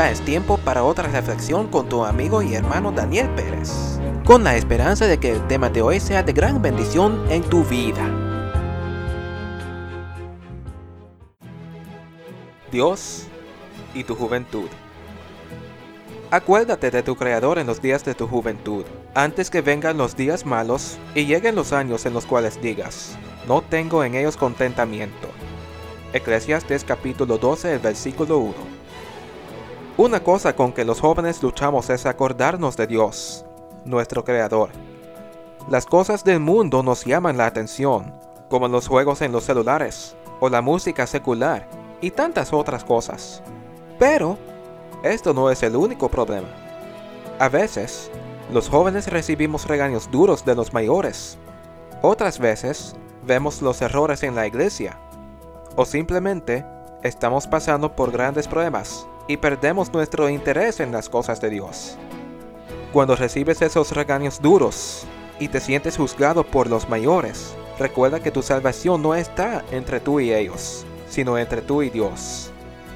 ya es tiempo para otra reflexión con tu amigo y hermano Daniel Pérez, con la esperanza de que el tema de hoy sea de gran bendición en tu vida. Dios y tu juventud. Acuérdate de tu Creador en los días de tu juventud, antes que vengan los días malos y lleguen los años en los cuales digas, no tengo en ellos contentamiento. Eclesiastes capítulo 12, el versículo 1. Una cosa con que los jóvenes luchamos es acordarnos de Dios, nuestro Creador. Las cosas del mundo nos llaman la atención, como los juegos en los celulares, o la música secular, y tantas otras cosas. Pero, esto no es el único problema. A veces, los jóvenes recibimos regaños duros de los mayores. Otras veces, vemos los errores en la iglesia. O simplemente, estamos pasando por grandes pruebas y perdemos nuestro interés en las cosas de Dios. Cuando recibes esos regaños duros y te sientes juzgado por los mayores, recuerda que tu salvación no está entre tú y ellos, sino entre tú y Dios.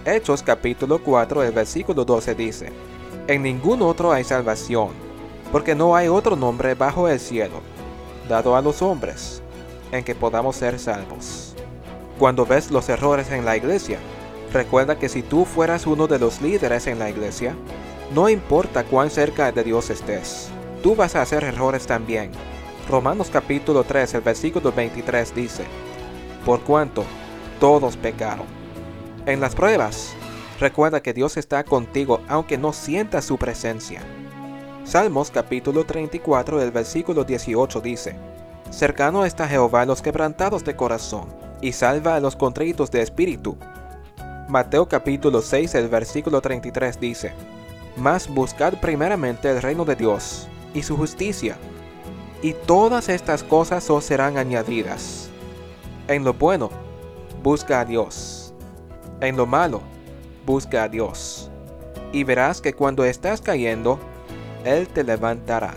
Hechos capítulo 4, el versículo 12 dice, En ningún otro hay salvación, porque no hay otro nombre bajo el cielo, dado a los hombres, en que podamos ser salvos. Cuando ves los errores en la iglesia, recuerda que si tú fueras uno de los líderes en la iglesia, no importa cuán cerca de Dios estés, tú vas a hacer errores también. Romanos capítulo 3, el versículo 23 dice, Por cuanto todos pecaron. En las pruebas, recuerda que Dios está contigo aunque no sientas su presencia. Salmos capítulo 34 del versículo 18 dice, Cercano está Jehová a los quebrantados de corazón, y salva a los contritos de espíritu. Mateo capítulo 6 el versículo 33 dice, Mas buscad primeramente el reino de Dios y su justicia, y todas estas cosas os serán añadidas. En lo bueno, busca a Dios. En lo malo, busca a Dios. Y verás que cuando estás cayendo, Él te levantará.